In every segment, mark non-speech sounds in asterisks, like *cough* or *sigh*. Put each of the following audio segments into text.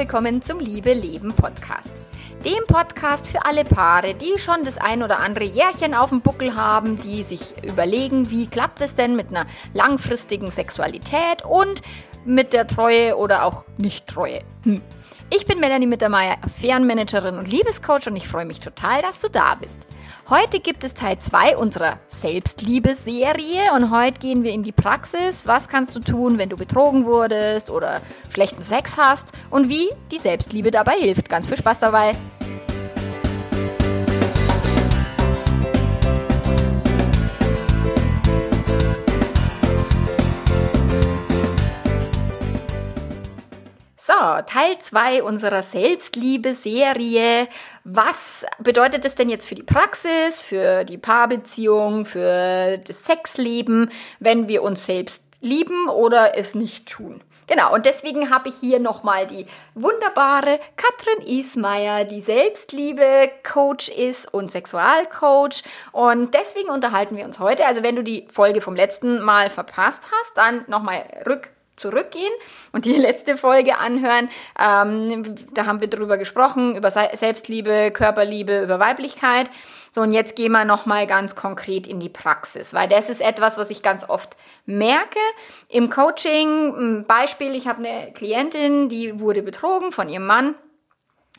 willkommen zum Liebe Leben Podcast. Dem Podcast für alle Paare, die schon das ein oder andere Jährchen auf dem Buckel haben, die sich überlegen, wie klappt es denn mit einer langfristigen Sexualität und mit der Treue oder auch Nicht-Treue. Hm. Ich bin Melanie Mittermeier, Affärenmanagerin und Liebescoach und ich freue mich total, dass du da bist. Heute gibt es Teil 2 unserer Selbstliebe-Serie und heute gehen wir in die Praxis. Was kannst du tun, wenn du betrogen wurdest oder schlechten Sex hast und wie die Selbstliebe dabei hilft. Ganz viel Spaß dabei! So, Teil 2 unserer Selbstliebe-Serie. Was bedeutet das denn jetzt für die Praxis, für die Paarbeziehung, für das Sexleben, wenn wir uns selbst lieben oder es nicht tun? Genau, und deswegen habe ich hier nochmal die wunderbare Katrin Ismaier, die Selbstliebe-Coach ist und Sexualcoach. Und deswegen unterhalten wir uns heute. Also wenn du die Folge vom letzten Mal verpasst hast, dann nochmal rück zurückgehen und die *laughs* letzte Folge anhören. Ähm, da haben wir drüber gesprochen, über Selbstliebe, Körperliebe, über Weiblichkeit. So, und jetzt gehen wir nochmal ganz konkret in die Praxis, weil das ist etwas, was ich ganz oft merke. Im Coaching, Beispiel, ich habe eine Klientin, die wurde betrogen von ihrem Mann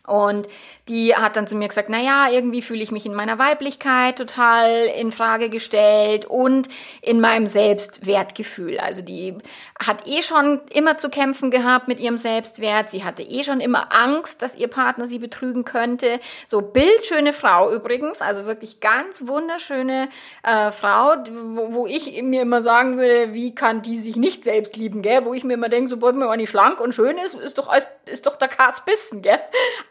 und die hat dann zu mir gesagt, na ja, irgendwie fühle ich mich in meiner Weiblichkeit total in Frage gestellt und in meinem Selbstwertgefühl. Also die hat eh schon immer zu kämpfen gehabt mit ihrem Selbstwert. Sie hatte eh schon immer Angst, dass ihr Partner sie betrügen könnte. So bildschöne Frau übrigens, also wirklich ganz wunderschöne äh, Frau, wo, wo, ich mir immer sagen würde, wie kann die sich nicht selbst lieben, gell? Wo ich mir immer denke, sobald man nicht schlank und schön ist, ist doch als, ist doch der Kars Bissen, gell?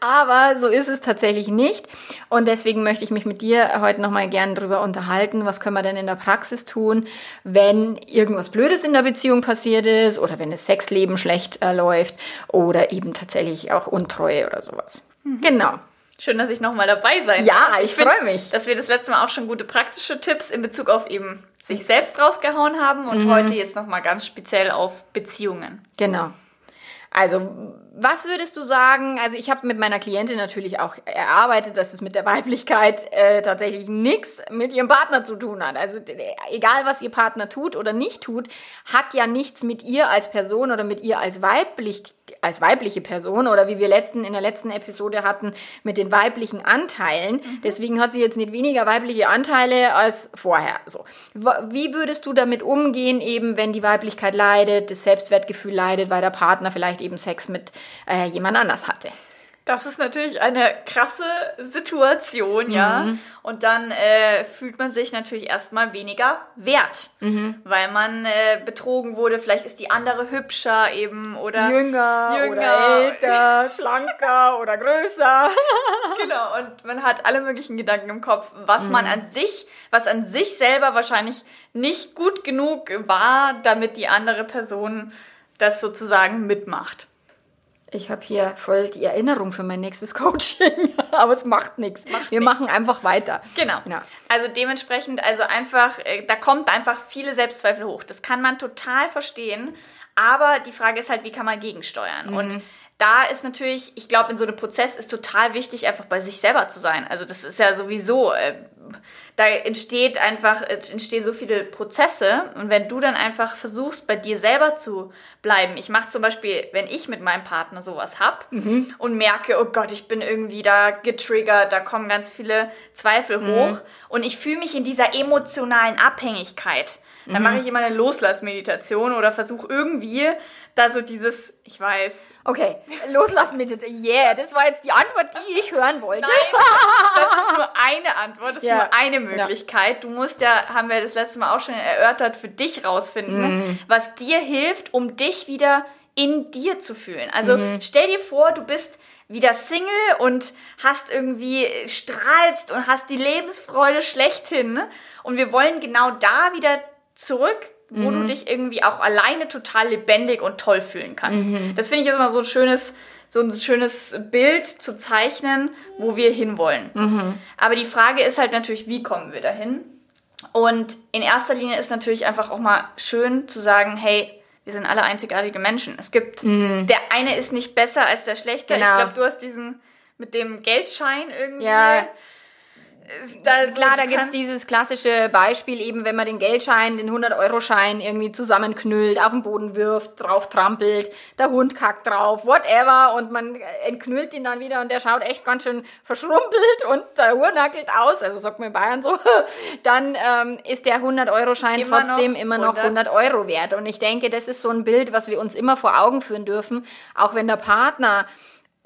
Aber so ist es tatsächlich nicht. Und deswegen möchte ich mich mit dir heute nochmal gerne drüber unterhalten. Was können wir denn in der Praxis tun, wenn irgendwas Blödes in der Beziehung passiert ist oder wenn das Sexleben schlecht äh, läuft oder eben tatsächlich auch Untreue oder sowas. Mhm. Genau. Schön, dass ich nochmal dabei sein Ja, ich, ich freue mich. Dass wir das letzte Mal auch schon gute praktische Tipps in Bezug auf eben sich selbst rausgehauen haben und mhm. heute jetzt nochmal ganz speziell auf Beziehungen. Genau. Also, was würdest du sagen? Also, ich habe mit meiner Klientin natürlich auch erarbeitet, dass es mit der Weiblichkeit äh, tatsächlich nichts mit ihrem Partner zu tun hat. Also, egal was ihr Partner tut oder nicht tut, hat ja nichts mit ihr als Person oder mit ihr als weiblich als weibliche Person oder wie wir letzten, in der letzten Episode hatten mit den weiblichen Anteilen. Mhm. Deswegen hat sie jetzt nicht weniger weibliche Anteile als vorher. So. Wie würdest du damit umgehen, eben wenn die Weiblichkeit leidet, das Selbstwertgefühl leidet, weil der Partner vielleicht eben Sex mit äh, jemand anders hatte? Das ist natürlich eine krasse Situation, mhm. ja. Und dann äh, fühlt man sich natürlich erstmal weniger wert, mhm. weil man äh, betrogen wurde. Vielleicht ist die andere hübscher eben oder jünger, jünger. oder älter, *laughs* schlanker oder größer. *laughs* genau. Und man hat alle möglichen Gedanken im Kopf, was mhm. man an sich, was an sich selber wahrscheinlich nicht gut genug war, damit die andere Person das sozusagen mitmacht. Ich habe hier voll die Erinnerung für mein nächstes *laughs* Coaching, aber es macht nichts. Wir nix. machen einfach weiter. Genau. Ja. Also dementsprechend, also einfach, äh, da kommt einfach viele Selbstzweifel hoch. Das kann man total verstehen, aber die Frage ist halt, wie kann man gegensteuern? Mhm. Und da ist natürlich, ich glaube, in so einem Prozess ist total wichtig, einfach bei sich selber zu sein. Also das ist ja sowieso, äh, da entsteht einfach, es entstehen so viele Prozesse und wenn du dann einfach versuchst, bei dir selber zu bleiben. Ich mache zum Beispiel, wenn ich mit meinem Partner sowas hab mhm. und merke, oh Gott, ich bin irgendwie da getriggert, da kommen ganz viele Zweifel mhm. hoch und ich fühle mich in dieser emotionalen Abhängigkeit. Dann mhm. mache ich immer eine Loslassmeditation oder versuche irgendwie da so dieses, ich weiß. Okay, Loslassmeditation, yeah, das war jetzt die Antwort, die ich hören wollte. Nein, das ist nur eine Antwort, das ja. ist nur eine Möglichkeit. Ja. Du musst ja, haben wir das letzte Mal auch schon erörtert, für dich rausfinden, mhm. was dir hilft, um dich wieder in dir zu fühlen. Also mhm. stell dir vor, du bist wieder Single und hast irgendwie strahlst und hast die Lebensfreude schlechthin. Ne? Und wir wollen genau da wieder zurück, wo mhm. du dich irgendwie auch alleine total lebendig und toll fühlen kannst. Mhm. Das finde ich immer so ein schönes, so ein schönes Bild zu zeichnen, wo wir hinwollen. Mhm. Aber die Frage ist halt natürlich, wie kommen wir dahin? Und in erster Linie ist natürlich einfach auch mal schön zu sagen, hey, wir sind alle einzigartige Menschen. Es gibt, der eine ist nicht besser als der schlechte. Genau. Ich glaube, du hast diesen mit dem Geldschein irgendwie. Ja. Da, Klar, da gibt's kannst- dieses klassische Beispiel eben, wenn man den Geldschein, den 100-Euro-Schein irgendwie zusammenknüllt, auf den Boden wirft, drauf trampelt, der Hund kackt drauf, whatever, und man entknüllt ihn dann wieder und der schaut echt ganz schön verschrumpelt und der Uhr nackelt aus, also sagt man in Bayern so, *laughs* dann ähm, ist der 100-Euro-Schein Immer trotzdem noch immer noch 100. 100 Euro wert. Und ich denke, das ist so ein Bild, was wir uns immer vor Augen führen dürfen, auch wenn der Partner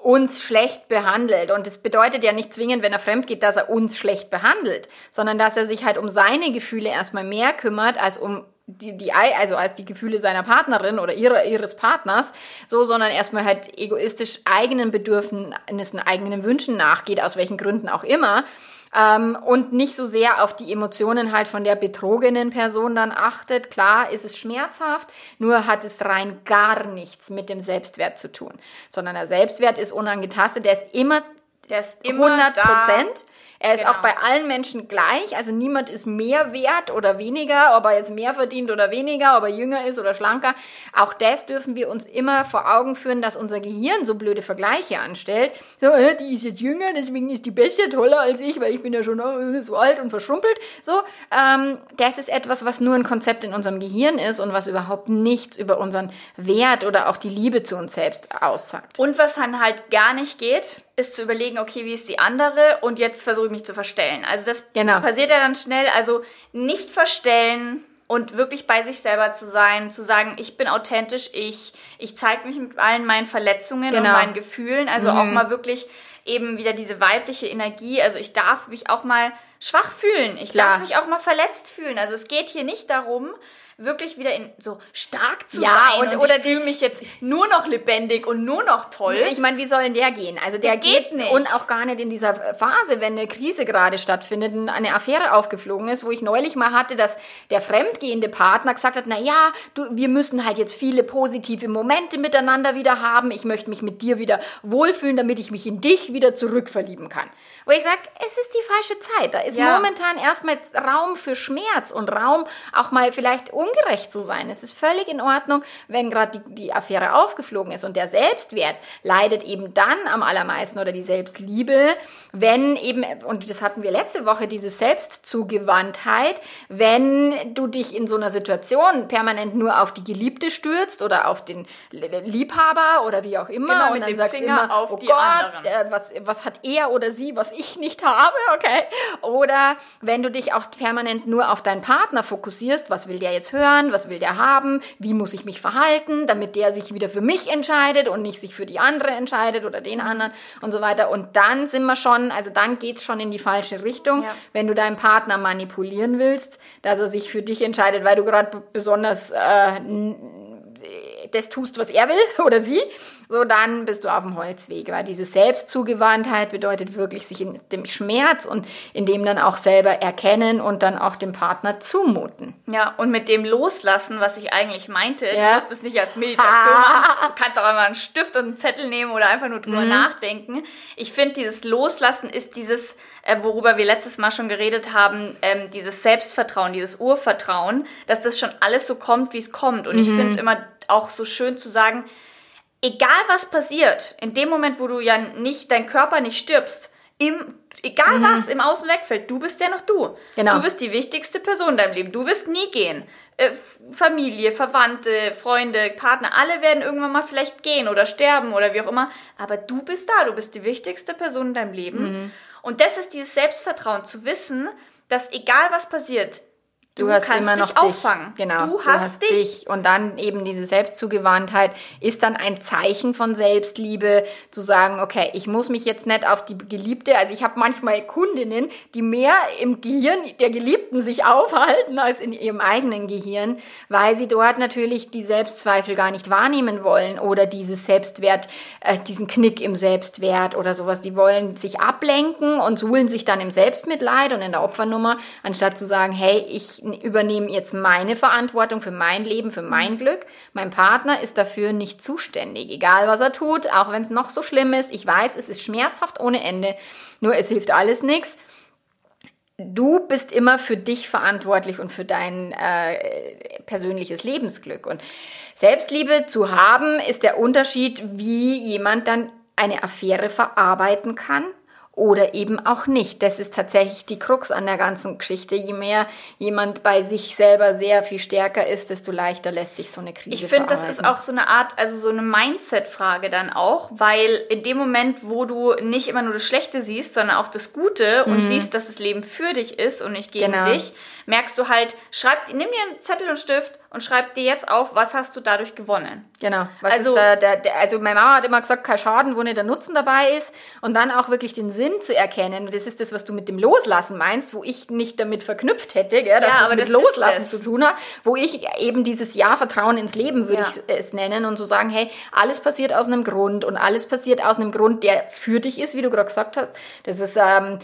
uns schlecht behandelt. Und das bedeutet ja nicht zwingend, wenn er fremd geht, dass er uns schlecht behandelt, sondern dass er sich halt um seine Gefühle erstmal mehr kümmert, als um die, die, also als die Gefühle seiner Partnerin oder ihrer, ihres Partners, so, sondern erstmal halt egoistisch eigenen Bedürfnissen, eigenen Wünschen nachgeht, aus welchen Gründen auch immer, ähm, und nicht so sehr auf die Emotionen halt von der betrogenen Person dann achtet. Klar ist es schmerzhaft, nur hat es rein gar nichts mit dem Selbstwert zu tun, sondern der Selbstwert ist unangetastet, der ist immer Der ist immer 100 da. Prozent. Er ist Genau. auch bei allen Menschen gleich, also niemand ist mehr wert oder weniger, ob er jetzt mehr verdient oder weniger, ob er jünger ist oder schlanker. Auch das dürfen wir uns immer vor Augen führen, dass unser Gehirn so blöde Vergleiche anstellt. So, äh, die ist jetzt jünger, deswegen ist die besser, toller als ich, weil ich bin ja schon äh, so alt und verschrumpelt. So, ähm, das ist etwas, was nur ein Konzept in unserem Gehirn ist und was überhaupt nichts über unseren Wert oder auch die Liebe zu uns selbst aussagt. Und was dann halt gar nicht geht, ist zu überlegen, okay, wie ist die andere und jetzt versuche ich mich zu verstellen. Also das Genau. passiert ja dann schnell. Also nicht verstellen und wirklich bei sich selber zu sein, zu sagen, ich bin authentisch, ich, ich zeige mich mit allen meinen Verletzungen und Genau. meinen Gefühlen. Also auch mal wirklich eben wieder diese weibliche Energie. Also ich darf mich auch mal schwach fühlen. Ich Klar. darf mich auch mal verletzt fühlen. Also es geht hier nicht darum, wirklich wieder in so stark zu Ja, sein und- und, oder ich fühle mich jetzt nur noch lebendig und nur noch toll. Ich meine, wie soll denn der gehen? Also der, Der geht geht, nicht. und auch gar nicht in dieser Phase, wenn eine Krise gerade stattfindet, und eine Affäre aufgeflogen ist, wo ich neulich mal hatte, dass der fremdgehende Partner gesagt hat, na ja, du, wir müssen halt jetzt viele positive Momente miteinander wieder haben. Ich möchte mich mit dir wieder wohlfühlen, damit ich mich in dich wieder zurückverlieben kann. Wo ich sage, es ist die falsche Zeit. Da ist Ja. momentan erstmal Raum für Schmerz und Raum auch mal vielleicht ungerecht zu sein. Es ist völlig in Ordnung, wenn gerade die, die Affäre aufgeflogen ist und der Selbstwert leidet eben dann am allermeisten oder die Selbstliebe, wenn eben, und das hatten wir letzte Woche, diese Selbstzugewandtheit, wenn du dich in so einer Situation permanent nur auf die Geliebte stürzt oder auf den Liebhaber oder wie auch immer, Immer und dann sagst Finger immer, auf oh Gott, äh, was, was hat er oder sie, was ich nicht habe, okay? Oder wenn du dich auch permanent nur auf deinen Partner fokussierst, was will der jetzt hören, was will der haben, wie muss ich mich verhalten, damit der sich wieder für mich entscheidet und nicht sich für die andere entscheidet oder den anderen und so weiter. Und dann sind wir schon, also dann geht's schon in die falsche Richtung, Ja. wenn du deinen Partner manipulieren willst, dass er sich für dich entscheidet, weil du gerade besonders äh, das tust, was er will *laughs* oder sie, so dann bist du auf dem Holzweg. Weil diese Selbstzugewandtheit bedeutet wirklich sich in dem Schmerz und in dem dann auch selber erkennen und dann auch dem Partner zumuten. Ja, und mit dem Loslassen, was ich eigentlich meinte, Ja. du musst es nicht als Meditation machen. Du *laughs* kannst auch einmal einen Stift und einen Zettel nehmen oder einfach nur drüber nachdenken. Ich finde, dieses Loslassen ist dieses, äh, worüber wir letztes Mal schon geredet haben, ähm, dieses Selbstvertrauen, dieses Urvertrauen, dass das schon alles so kommt, wie es kommt. Und ich finde immer auch so schön zu sagen, egal was passiert, in dem Moment, wo du ja nicht, dein Körper nicht stirbst, im, egal was im Außen wegfällt, du bist ja noch du. Genau. Du bist die wichtigste Person in deinem Leben. Du wirst nie gehen. Äh, Familie, Verwandte, Freunde, Partner, alle werden irgendwann mal vielleicht gehen oder sterben oder wie auch immer. Aber du bist da. Du bist die wichtigste Person in deinem Leben. Und das ist dieses Selbstvertrauen, zu wissen, dass egal was passiert, Du, hast kannst immer noch dich auffangen. dich. Genau. Du hast, dich. Und dann eben diese Selbstzugewandtheit ist dann ein Zeichen von Selbstliebe, zu sagen, okay, ich muss mich jetzt nicht auf die Geliebte, also ich habe manchmal Kundinnen, die mehr im Gehirn der Geliebten sich aufhalten als in ihrem eigenen Gehirn, weil sie dort natürlich die Selbstzweifel gar nicht wahrnehmen wollen oder dieses Selbstwert, äh, diesen Knick im Selbstwert oder sowas. Die wollen sich ablenken und suhlen sich dann im Selbstmitleid und in der Opfernummer, anstatt zu sagen, hey, ich übernehme jetzt meine Verantwortung für mein Leben, für mein Glück. Mein Partner ist dafür nicht zuständig, egal was er tut, auch wenn es noch so schlimm ist. Ich weiß, es ist schmerzhaft ohne Ende, nur es hilft alles nichts du bist immer für dich verantwortlich und für dein äh, persönliches Lebensglück. Und Selbstliebe zu haben, ist der Unterschied, wie jemand dann eine Affäre verarbeiten kann oder eben auch nicht. Das ist tatsächlich die Krux an der ganzen Geschichte. Je mehr jemand bei sich selber sehr viel stärker ist, desto leichter lässt sich so eine Krise Ich finde, das ist auch so eine Art, also so eine Mindset-Frage dann auch, weil in dem Moment, wo du nicht immer nur das Schlechte siehst, sondern auch das Gute und mhm. siehst, dass das Leben für dich ist und nicht gegen genau. dich, merkst du halt, schreib, nimm dir einen Zettel und Stift und schreib dir jetzt auf, was hast du dadurch gewonnen. Genau. Was also, ist da, der, der, also meine Mama hat immer gesagt, kein Schaden, wo nicht der Nutzen dabei ist. Und dann auch wirklich den Sinn zu erkennen. Und das ist das, was du mit dem Loslassen meinst, wo ich nicht damit verknüpft hätte, gell, dass ja, das mit das Loslassen zu tun hat, wo ich eben dieses Ja, Vertrauen ins Leben, würde ja. ich es nennen, und so sagen, hey, alles passiert aus einem Grund und alles passiert aus einem Grund, der für dich ist, wie du gerade gesagt hast. Das ist ähm,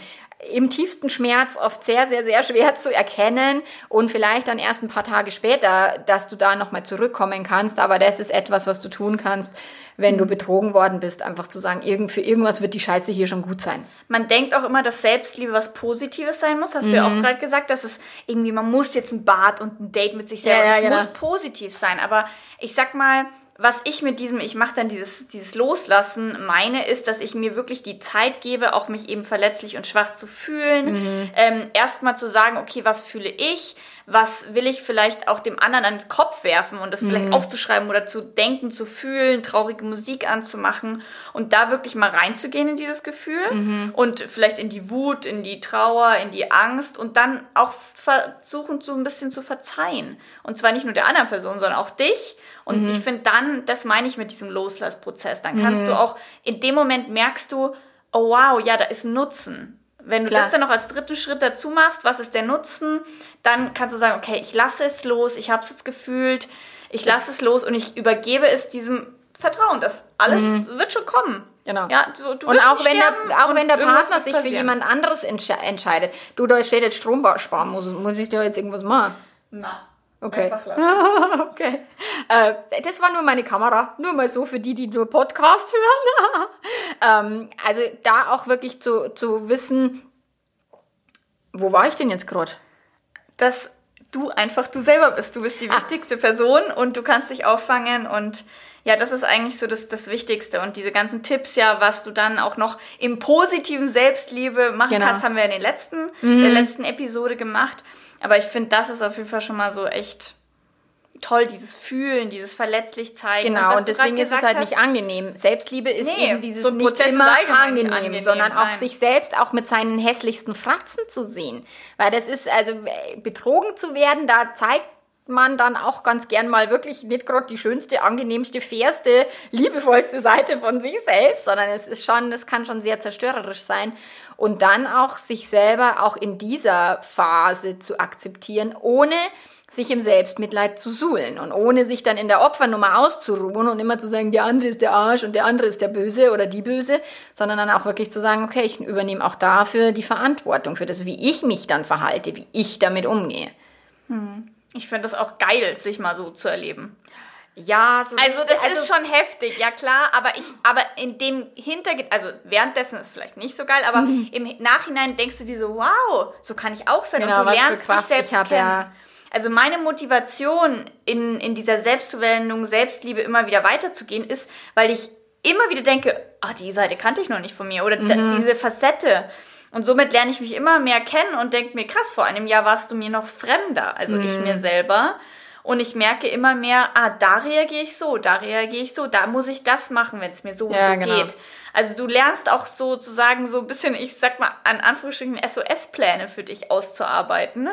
im tiefsten Schmerz oft sehr, sehr, sehr schwer zu erkennen und vielleicht dann erst ein paar Tage später, dass du da nochmal zurückkommen kannst. Aber das ist etwas, was du tun kannst, wenn du betrogen worden bist, einfach zu sagen, irgend, für irgendwas wird die Scheiße hier schon gut sein. Man denkt auch immer, dass Selbstliebe was Positives sein muss. Hast mhm. du ja auch mhm. gerade gesagt, dass es irgendwie, man muss jetzt ein Bad und ein Date mit sich selber, ja, ja, es genau. muss positiv sein. Aber ich sag mal, was ich mit diesem, ich mache dann dieses, dieses Loslassen meine, ist, dass ich mir wirklich die Zeit gebe, auch mich eben verletzlich und schwach zu fühlen. Mhm. Ähm, Erstmal zu sagen, okay, was fühle ich? Was will ich vielleicht auch dem anderen an den Kopf werfen und das mhm. vielleicht aufzuschreiben oder zu denken, zu fühlen, traurige Musik anzumachen und da wirklich mal reinzugehen in dieses Gefühl mhm. und vielleicht in die Wut, in die Trauer, in die Angst und dann auch versuchen, so ein bisschen zu verzeihen. Und zwar nicht nur der anderen Person, sondern auch dich und mhm. ich finde dann, das meine ich mit diesem Loslassprozess. Dann kannst mhm. du auch, in dem Moment merkst du, oh wow, ja, da ist Nutzen. Wenn du Klar. das dann noch als dritten Schritt dazu machst, was ist der Nutzen, dann kannst du sagen, okay, ich lasse es los, ich habe es jetzt gefühlt, ich lasse es los und ich übergebe es diesem Vertrauen, dass alles mhm. wird schon kommen. Genau. Ja, so, und auch wenn, der, auch wenn der Partner sich für jemand anderes entsche entscheidet, du, da steht jetzt Strom sparen, muss, muss ich da jetzt irgendwas machen? Na. Okay. *laughs* okay. Äh, das war nur meine Kamera. Nur mal so für die, die nur Podcast *laughs* hören. ähm, also da auch wirklich zu, zu wissen, wo war ich denn jetzt gerade? Dass du einfach du selber bist. Du bist die ah. wichtigste Person und du kannst dich auffangen und ja, das ist eigentlich so das, das Wichtigste. Und diese ganzen Tipps, ja, was du dann auch noch im positiven Selbstliebe machen genau. kannst, haben wir in den letzten, mhm. der letzten Episode gemacht. Aber ich finde, das ist auf jeden Fall schon mal so echt toll, dieses Fühlen, dieses verletzlich zeigen. Genau, und, und deswegen ist es halt hast, nicht angenehm. Selbstliebe ist nee, eben dieses so nicht Prozess immer angenehm, angenehm, sondern nein. auch sich selbst auch mit seinen hässlichsten Fratzen zu sehen. Weil das ist, also betrogen zu werden, da zeigt man dann auch ganz gern mal wirklich nicht gerade die schönste, angenehmste, fairste, liebevollste Seite von sich selbst, sondern es ist schon, es kann schon sehr zerstörerisch sein. Und dann auch sich selber auch in dieser Phase zu akzeptieren, ohne sich im Selbstmitleid zu suhlen und ohne sich dann in der Opfernummer auszuruhen und immer zu sagen, der andere ist der Arsch und der andere ist der Böse oder die Böse, sondern dann auch wirklich zu sagen, okay, ich übernehme auch dafür die Verantwortung für das, wie ich mich dann verhalte, wie ich damit umgehe. Hm. Ich finde das auch geil, sich mal so zu erleben. Ja, so also das also, ist schon heftig, ja klar, aber ich, aber in dem Hintergrund, also währenddessen ist vielleicht nicht so geil, aber mhm. im Nachhinein denkst du dir so, wow, so kann ich auch sein genau, und du lernst dich selbst kennen. Ja also meine Motivation in, in dieser Selbstzuwendung, Selbstliebe immer wieder weiterzugehen, ist, weil ich immer wieder denke, ah, die Seite kannte ich noch nicht von mir oder mhm. diese Facette. Und somit lerne ich mich immer mehr kennen und denke mir, krass, vor einem Jahr warst du mir noch fremder, also mhm. ich mir selber. Und ich merke immer mehr, ah, da reagiere ich so, da reagiere ich so, da muss ich das machen, wenn es mir so ja, so genau. geht. Also du lernst auch sozusagen so ein bisschen, ich sag mal, an Anführungsstrichen SOS-Pläne für dich auszuarbeiten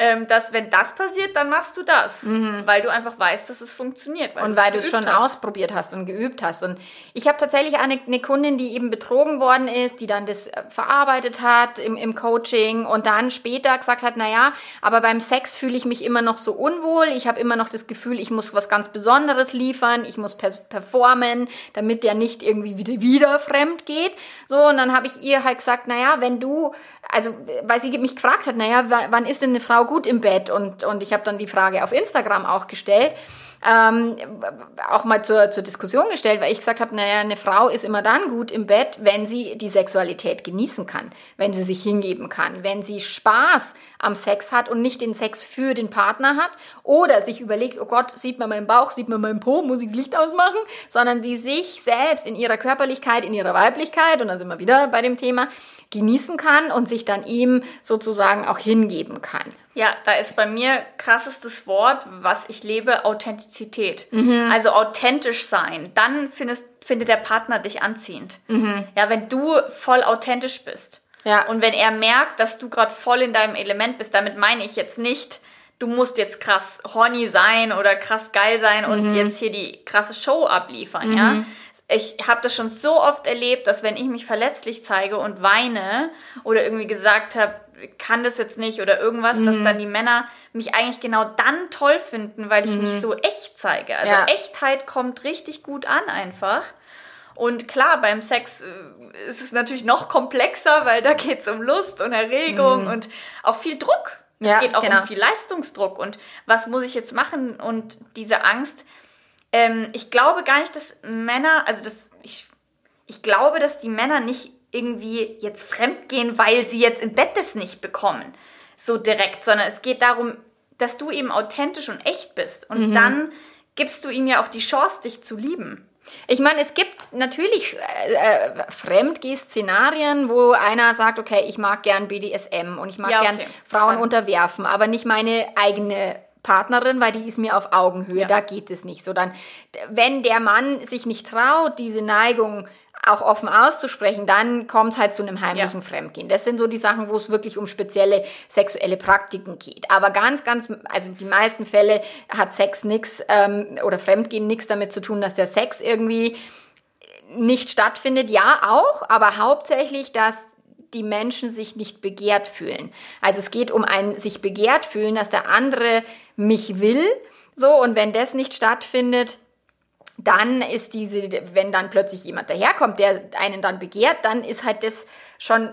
ähm, dass wenn das passiert, dann machst du das, mhm. weil du einfach weißt, dass es funktioniert. Weil und weil du es schon hast. ausprobiert hast und geübt hast. Und ich habe tatsächlich eine, eine, Kundin, die eben betrogen worden ist, die dann das äh, verarbeitet hat im, im Coaching und dann später gesagt hat, naja, aber beim Sex fühle ich mich immer noch so unwohl, ich habe immer noch das Gefühl, ich muss was ganz Besonderes liefern, ich muss performen, damit der nicht irgendwie wieder, *laughs* wieder fremd geht. So, und dann habe ich ihr halt gesagt, naja, wenn du, also weil sie mich gefragt hat, naja, wann ist denn eine Frau gut im Bett und, und ich habe dann die Frage auf Instagram auch gestellt. Ähm, auch mal zur, zur Diskussion gestellt, weil ich gesagt habe, naja, eine Frau ist immer dann gut im Bett, wenn sie die Sexualität genießen kann, wenn sie sich hingeben kann, wenn sie Spaß am Sex hat und nicht den Sex für den Partner hat oder sich überlegt, oh Gott, sieht man meinen Bauch, sieht man meinen Po, muss ich das Licht ausmachen, sondern die sich selbst in ihrer Körperlichkeit, in ihrer Weiblichkeit, und dann sind wir wieder bei dem Thema, genießen kann und sich dann ihm sozusagen auch hingeben kann. Ja, da ist bei mir krassestes Wort, was ich lebe, Authentizität. Mhm. Also authentisch sein. Dann findest, findet der Partner dich anziehend. Mhm. Ja, wenn du voll authentisch bist. Ja. Und wenn er merkt, dass du gerade voll in deinem Element bist, damit meine ich jetzt nicht, du musst jetzt krass horny sein oder krass geil sein und mhm. jetzt hier die krasse Show abliefern, ja. Mhm ich habe das schon so oft erlebt, dass wenn ich mich verletzlich zeige und weine oder irgendwie gesagt habe, kann das jetzt nicht oder irgendwas, mhm. dass dann die Männer mich eigentlich genau dann toll finden, weil ich mhm. mich so echt zeige. Also ja. Echtheit kommt richtig gut an einfach. Und klar, beim Sex äh, ist es natürlich noch komplexer, weil da geht es um Lust und Erregung mhm. und auch viel Druck. Es ja, geht auch genau. um viel Leistungsdruck und was muss ich jetzt machen und diese Angst, ähm, ich glaube gar nicht, dass Männer, also das, ich, ich glaube, dass die Männer nicht irgendwie jetzt fremdgehen, weil sie jetzt im Bett das nicht bekommen, so direkt, sondern es geht darum, dass du eben authentisch und echt bist. Und mhm. dann gibst du ihm ja auch die Chance, dich zu lieben. Ich meine, es gibt natürlich äh, äh, Fremdgeh-Szenarien, wo einer sagt, okay, ich mag gern BDSM und ich mag ja, okay. gern Frauen Dann. unterwerfen, aber nicht meine eigene Partnerin, weil die ist mir auf Augenhöhe, ja. da geht es nicht so. Dann, wenn der Mann sich nicht traut, diese Neigung auch offen auszusprechen, dann kommt es halt zu einem heimlichen ja. Fremdgehen. Das sind so die Sachen, wo es wirklich um spezielle sexuelle Praktiken geht. Aber ganz, ganz, also die meisten Fälle hat Sex nichts ähm, oder Fremdgehen nichts damit zu tun, dass der Sex irgendwie nicht stattfindet. Ja, auch, aber hauptsächlich, dass die Menschen sich nicht begehrt fühlen. Also es geht um ein sich begehrt fühlen, dass der andere mich will. So, und wenn das nicht stattfindet, dann ist diese, wenn dann plötzlich jemand daherkommt, der einen dann begehrt, dann ist halt das schon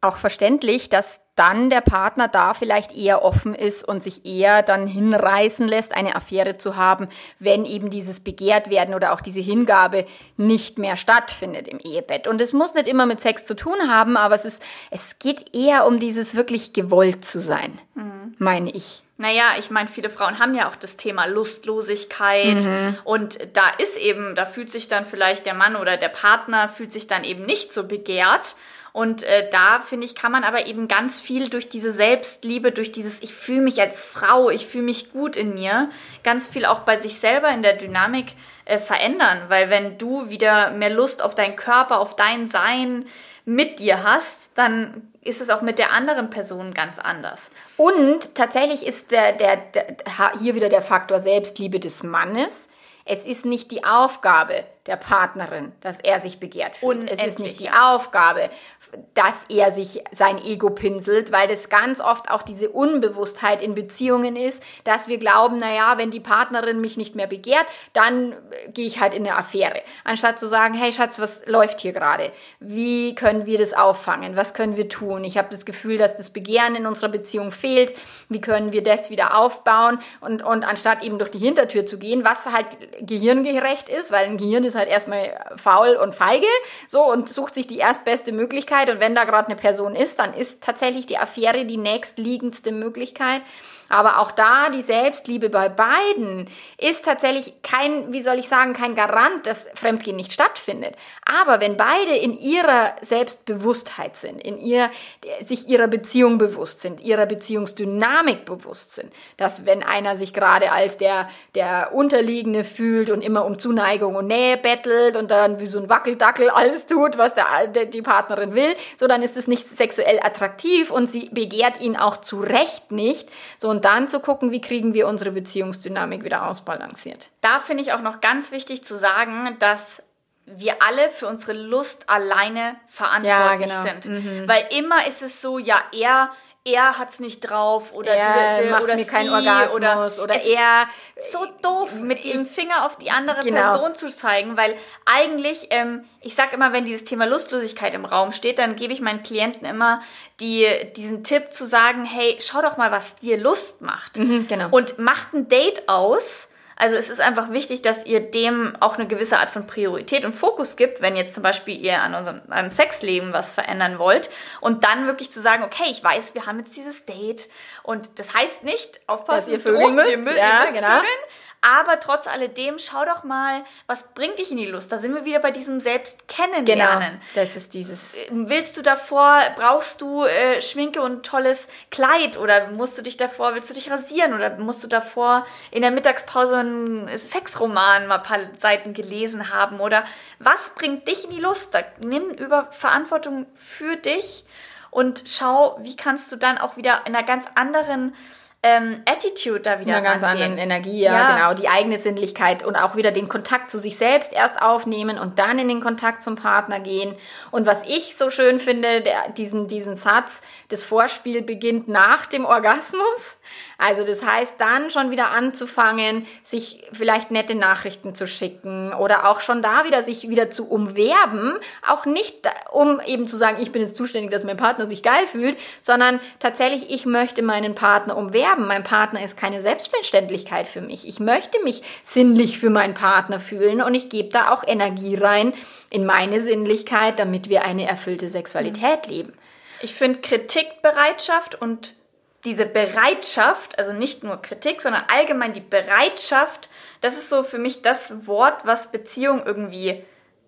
auch verständlich, dass dann der Partner da vielleicht eher offen ist und sich eher dann hinreißen lässt, eine Affäre zu haben, wenn eben dieses Begehrt-werden oder auch diese Hingabe nicht mehr stattfindet im Ehebett. Und es muss nicht immer mit Sex zu tun haben, aber es ist, es geht eher um dieses wirklich gewollt zu sein, mhm. meine ich. Naja, ich meine, viele Frauen haben ja auch das Thema Lustlosigkeit mhm. und da ist eben, da fühlt sich dann vielleicht der Mann oder der Partner fühlt sich dann eben nicht so begehrt und äh, da, finde ich, kann man aber eben ganz viel durch diese Selbstliebe, durch dieses, ich fühle mich als Frau, ich fühle mich gut in mir, ganz viel auch bei sich selber in der Dynamik äh, verändern. Weil wenn du wieder mehr Lust auf deinen Körper, auf dein Sein mit dir hast, dann ist es auch mit der anderen Person ganz anders. Und tatsächlich ist der, der, der, hier wieder der Faktor Selbstliebe des Mannes. Es ist nicht die Aufgabe der Partnerin, dass er sich begehrt fühlt. es ist nicht die Aufgabe, dass er sich sein Ego pinselt, weil das ganz oft auch diese Unbewusstheit in Beziehungen ist, dass wir glauben, naja, wenn die Partnerin mich nicht mehr begehrt, dann äh, gehe ich halt in eine Affäre. Anstatt zu sagen, hey Schatz, was läuft hier gerade? Wie können wir das auffangen? Was können wir tun? Ich habe das Gefühl, dass das Begehren in unserer Beziehung fehlt. Wie können wir das wieder aufbauen? Und, und anstatt eben durch die Hintertür zu gehen, was halt gehirngerecht ist, weil ein Gehirn ist ist halt erstmal faul und feige, so und sucht sich die erstbeste Möglichkeit. Und wenn da gerade eine Person ist, dann ist tatsächlich die Affäre die nächstliegendste Möglichkeit. Aber auch da die Selbstliebe bei beiden ist tatsächlich kein, wie soll ich sagen, kein Garant, dass Fremdgehen nicht stattfindet. Aber wenn beide in ihrer Selbstbewusstheit sind, in ihr, sich ihrer Beziehung bewusst sind, ihrer Beziehungsdynamik bewusst sind, dass wenn einer sich gerade als der, der Unterliegende fühlt und immer um Zuneigung und Nähe bettelt und dann wie so ein Wackeldackel alles tut, was der die Partnerin will, so dann ist es nicht sexuell attraktiv und sie begehrt ihn auch zu Recht nicht. So und dann zu gucken, wie kriegen wir unsere Beziehungsdynamik wieder ausbalanciert. Da finde ich auch noch ganz wichtig zu sagen, dass wir alle für unsere Lust alleine verantwortlich ja, genau. sind. Mhm. Weil immer ist es so, ja, er er hat's nicht drauf oder er der, macht oder mir keinen Orgasmus oder, oder er so doof mit dem Finger auf die andere genau. Person zu zeigen, weil eigentlich ähm, ich sag immer, wenn dieses Thema Lustlosigkeit im Raum steht, dann gebe ich meinen Klienten immer die diesen Tipp zu sagen, hey, schau doch mal, was dir Lust macht mhm, genau. und macht ein Date aus Also es ist einfach wichtig, dass ihr dem auch eine gewisse Art von Priorität und Fokus gibt, wenn jetzt zum Beispiel ihr an unserem Sexleben was verändern wollt und dann wirklich zu sagen, okay, ich weiß, wir haben jetzt dieses Date und das heißt nicht, aufpassen, dass ihr vögeln müsst. Ihr müsst, ja, ihr müsst genau. vögeln, aber trotz alledem, schau doch mal, was bringt dich in die Lust? Da sind wir wieder bei diesem Selbstkennenlernen. Genau, das ist dieses. Willst du davor, brauchst du äh, Schminke und tolles Kleid oder musst du dich davor, willst du dich rasieren oder musst du davor in der Mittagspause einen Sexroman mal ein paar Seiten gelesen haben oder was bringt dich in die Lust? Da, nimm über Verantwortung für dich und schau, wie kannst du dann auch wieder in einer ganz anderen ähm, Attitude da wieder einer ganz rangehen. anderen Energie, ja, Ja. genau, die eigene Sinnlichkeit und auch wieder den Kontakt zu sich selbst erst aufnehmen und dann in den Kontakt zum Partner gehen. Und was ich so schön finde, der, diesen, diesen Satz, das Vorspiel beginnt nach dem Orgasmus. Also das heißt, dann schon wieder anzufangen, sich vielleicht nette Nachrichten zu schicken oder auch schon da wieder sich wieder zu umwerben, auch nicht um eben zu sagen, ich bin jetzt zuständig, dass mein Partner sich geil fühlt, sondern tatsächlich, ich möchte meinen Partner umwerben. Mein Partner ist keine Selbstverständlichkeit für mich. Ich möchte mich sinnlich für meinen Partner fühlen und ich gebe da auch Energie rein in meine Sinnlichkeit, damit wir eine erfüllte Sexualität leben. Ich finde Kritikbereitschaft und diese Bereitschaft, also nicht nur Kritik, sondern allgemein die Bereitschaft, das ist so für mich das Wort, was Beziehung irgendwie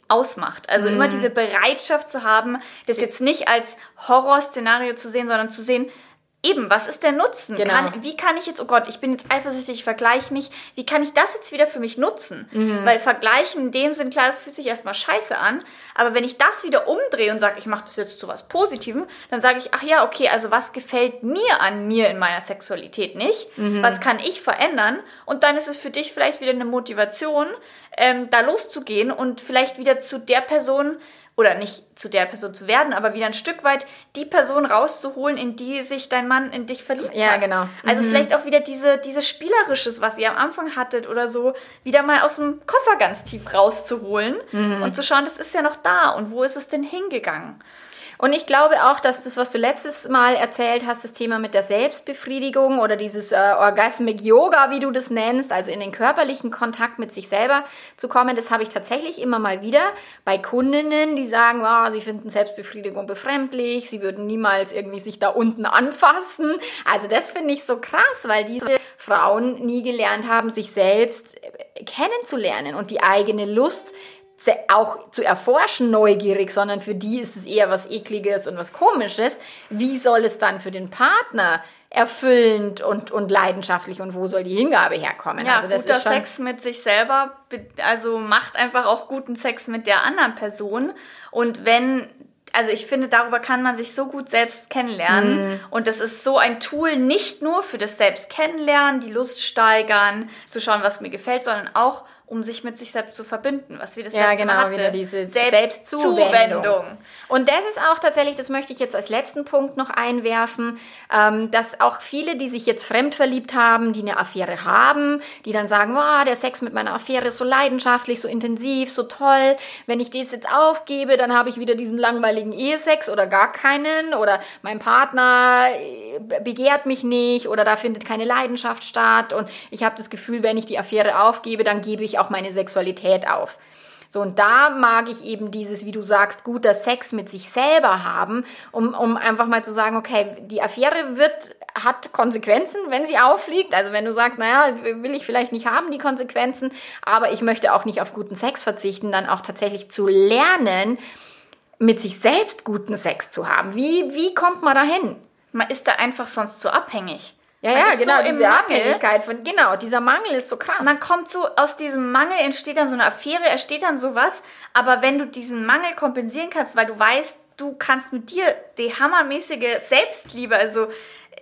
ausmacht. Also Mhm. immer diese Bereitschaft zu haben, das jetzt nicht als Horrorszenario zu sehen, sondern zu sehen, eben, was ist der Nutzen? Genau. Kann, wie kann ich jetzt, oh Gott, ich bin jetzt eifersüchtig, ich vergleiche mich, wie kann ich das jetzt wieder für mich nutzen? Mhm. Weil vergleichen in dem Sinn, klar, das fühlt sich erstmal scheiße an, aber wenn ich das wieder umdrehe und sage, ich mache das jetzt zu was Positivem, dann sage ich, ach ja, okay, also was gefällt mir an mir in meiner Sexualität nicht? Mhm. Was kann ich verändern? Und dann ist es für dich vielleicht wieder eine Motivation, ähm, da loszugehen und vielleicht wieder zu der Person oder nicht zu der Person zu werden, aber wieder ein Stück weit die Person rauszuholen, in die sich dein Mann in dich verliebt Ja, hat. genau. Also vielleicht auch wieder diese, dieses Spielerisches, was ihr am Anfang hattet oder so, wieder mal aus dem Koffer ganz tief rauszuholen Mhm. und zu schauen, das ist ja noch da und wo ist es denn hingegangen? Und ich glaube auch, dass das, was du letztes Mal erzählt hast, das Thema mit der Selbstbefriedigung oder dieses äh, Orgasmic Yoga, wie du das nennst, also in den körperlichen Kontakt mit sich selber zu kommen, das habe ich tatsächlich immer mal wieder bei Kundinnen, die sagen, ah, sie finden Selbstbefriedigung befremdlich, sie würden niemals irgendwie sich da unten anfassen. Also das finde ich so krass, weil diese Frauen nie gelernt haben, sich selbst äh, kennenzulernen und die eigene Lust auch zu erforschen neugierig, sondern für die ist es eher was ekliges und was komisches. Wie soll es dann für den Partner erfüllend und, und leidenschaftlich und wo soll die Hingabe herkommen? Ja, also das guter ist schon, Sex mit sich selber, be- also macht einfach auch guten Sex mit der anderen Person. Und wenn, also ich finde, darüber kann man sich so gut selbst kennenlernen. Mhm. Und das ist so ein Tool nicht nur für das Selbst kennenlernen, die Lust steigern, zu schauen, was mir gefällt, sondern auch um sich mit sich selbst zu verbinden, was wir das Ja, genau, hatte. wieder diese Selbstzuwendung. Selbstzuwendung. Und das ist auch tatsächlich, das möchte ich jetzt als letzten Punkt noch einwerfen, ähm, dass auch viele, die sich jetzt fremd verliebt haben, die eine Affäre haben, die dann sagen, wow, der Sex mit meiner Affäre ist so leidenschaftlich, so intensiv, so toll. Wenn ich das jetzt aufgebe, dann habe ich wieder diesen langweiligen Ehesex oder gar keinen oder mein Partner äh, begehrt mich nicht oder da findet keine Leidenschaft statt und ich habe das Gefühl, wenn ich die Affäre aufgebe, dann gebe ich auch meine Sexualität auf. So, und da mag ich eben dieses, wie du sagst, guter Sex mit sich selber haben, um, um einfach mal zu sagen, okay, die Affäre wird, hat Konsequenzen, wenn sie auffliegt. Also wenn du sagst, naja, will ich vielleicht nicht haben, die Konsequenzen, aber ich möchte auch nicht auf guten Sex verzichten, dann auch tatsächlich zu lernen, mit sich selbst guten Sex zu haben. Wie, wie kommt man dahin? Man ist da einfach sonst so abhängig. Ja, Man ja, genau, so diese Mangel. Abhängigkeit von, genau, dieser Mangel ist so krass. Man kommt so aus diesem Mangel, entsteht dann so eine Affäre, entsteht dann sowas. Aber wenn du diesen Mangel kompensieren kannst, weil du weißt, du kannst mit dir die hammermäßige Selbstliebe, also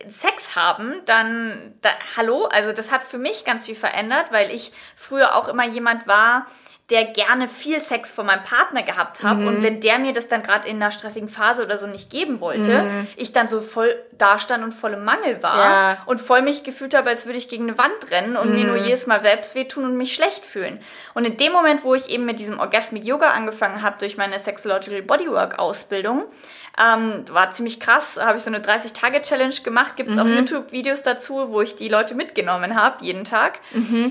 Sex haben, dann, da, hallo, also das hat für mich ganz viel verändert, weil ich früher auch immer jemand war, der gerne viel Sex von meinem Partner gehabt habe Mhm. und wenn der mir das dann gerade in einer stressigen Phase oder so nicht geben wollte, ich dann so voll dastand und voll im Mangel war Mhm. Ja. Mhm. und voll mich gefühlt habe, als würde ich gegen eine Wand rennen und mir nur jedes Mal selbst wehtun und mich schlecht fühlen. Und in dem Moment, wo ich eben mit diesem Orgasmic Yoga angefangen habe durch meine Sexological Bodywork Ausbildung, ähm, war ziemlich krass, habe ich so eine 30-Tage-Challenge gemacht, gibt es auch YouTube-Videos dazu, wo ich die Leute mitgenommen habe, jeden Tag.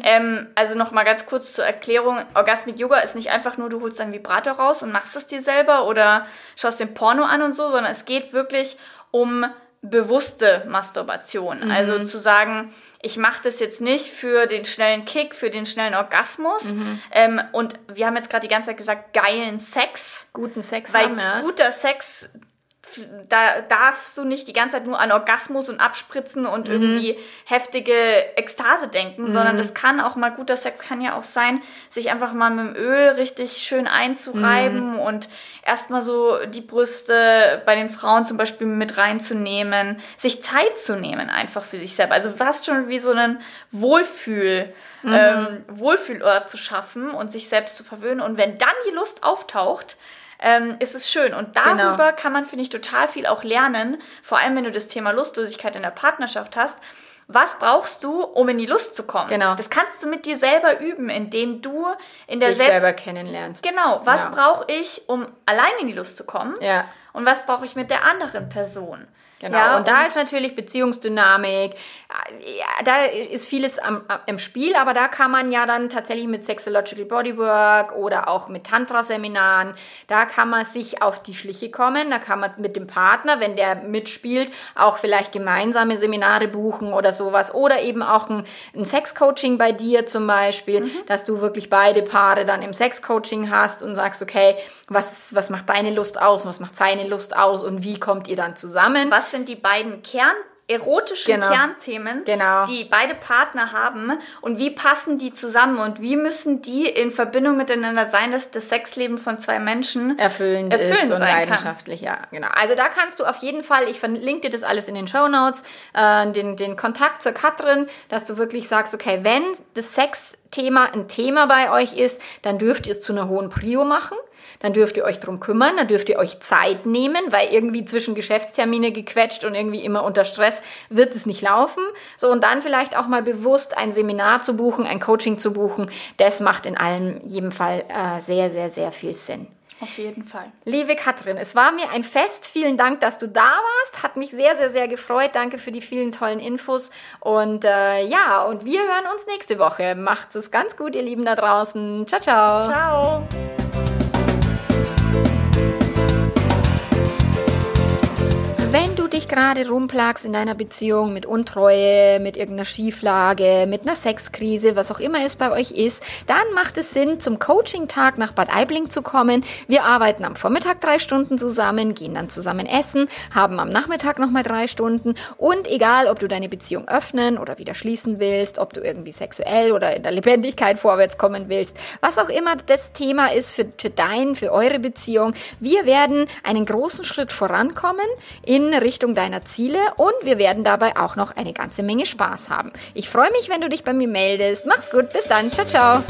Ähm, also nochmal ganz kurz zur Erklärung, Orgasmic Yoga ist nicht einfach nur, du holst deinen Vibrator raus und machst es dir selber oder schaust den Porno an und so, sondern es geht wirklich um bewusste Masturbation. Also zu sagen, ich mache das jetzt nicht für den schnellen Kick, für den schnellen Orgasmus. Ähm, und wir haben jetzt gerade die ganze Zeit gesagt, geilen Sex. Guten Sex Weil haben, ja. guter Sex, da darfst du nicht die ganze Zeit nur an Orgasmus und Abspritzen und Mhm. irgendwie heftige Ekstase denken, sondern das kann auch mal, guter Sex kann ja auch sein, sich einfach mal mit dem Öl richtig schön einzureiben Mhm. und erstmal so die Brüste bei den Frauen zum Beispiel mit reinzunehmen, sich Zeit zu nehmen einfach für sich selber. Also fast schon wie so einen Wohlfühl, Mhm. ähm, Wohlfühlort zu schaffen und sich selbst zu verwöhnen. Und wenn dann die Lust auftaucht, ähm, ist es schön. Und darüber Genau. kann man, finde ich, total viel auch lernen. Vor allem, wenn du das Thema Lustlosigkeit in der Partnerschaft hast. Was brauchst du, um in die Lust zu kommen? Genau. Das kannst du mit dir selber üben, indem du in der Dich Selbst selber kennenlernst. Genau, was Ja. brauche ich, um allein in die Lust zu kommen? Ja. Und was brauche ich mit der anderen Person? Genau, Ja, und da ist natürlich Beziehungsdynamik, ja, da ist vieles am, im Spiel, aber da kann man ja dann tatsächlich mit Sexological Bodywork oder auch mit Tantra-Seminaren, da kann man sich auf die Schliche kommen, da kann man mit dem Partner, wenn der mitspielt, auch vielleicht gemeinsame Seminare buchen oder sowas oder eben auch ein, ein Sexcoaching bei dir zum Beispiel, dass du wirklich beide Paare dann im Sexcoaching hast und sagst, okay, was, was macht deine Lust aus, was macht seine Lust aus und wie kommt ihr dann zusammen? Was sind die beiden Kern erotischen Genau. Kernthemen, Genau. die beide Partner haben und wie passen die zusammen und wie müssen die in Verbindung miteinander sein, dass das Sexleben von zwei Menschen erfüllend, erfüllend ist und sein kann. leidenschaftlich, ja, genau. Also da kannst du auf jeden Fall, ich verlinke dir das alles in den Show Notes, äh, den, den Kontakt zur Katrin, dass du wirklich sagst, okay, wenn das Sexthema ein Thema bei euch ist, dann dürft ihr es zu einer hohen Prio machen. Dann dürft ihr euch drum kümmern, dann dürft ihr euch Zeit nehmen, weil irgendwie zwischen Geschäftstermine gequetscht und irgendwie immer unter Stress wird es nicht laufen. So, und dann vielleicht auch mal bewusst ein Seminar zu buchen, ein Coaching zu buchen, das macht in allem jedem Fall äh, sehr, sehr, sehr viel Sinn. Auf jeden Fall. Liebe Katrin, es war mir ein Fest. Vielen Dank, dass du da warst. Hat mich sehr, sehr, sehr gefreut. Danke für die vielen tollen Infos. Und äh, ja, und wir hören uns nächste Woche. Macht's es ganz gut, ihr Lieben da draußen. Ciao, ciao. Ciao. Wenn du dich gerade rumplagst in deiner Beziehung mit Untreue, mit irgendeiner Schieflage, mit einer Sexkrise, was auch immer es bei euch ist, dann macht es Sinn, zum Coaching-Tag nach Bad Aibling zu kommen. Wir arbeiten am Vormittag drei Stunden zusammen, gehen dann zusammen essen, haben am Nachmittag nochmal drei Stunden und egal, ob du deine Beziehung öffnen oder wieder schließen willst, ob du irgendwie sexuell oder in der Lebendigkeit vorwärts kommen willst, was auch immer das Thema ist für, für dein, für eure Beziehung, wir werden einen großen Schritt vorankommen in Richtung deiner Ziele und wir werden dabei auch noch eine ganze Menge Spaß haben. Ich freue mich, wenn du dich bei mir meldest. Mach's gut, bis dann. Ciao, ciao.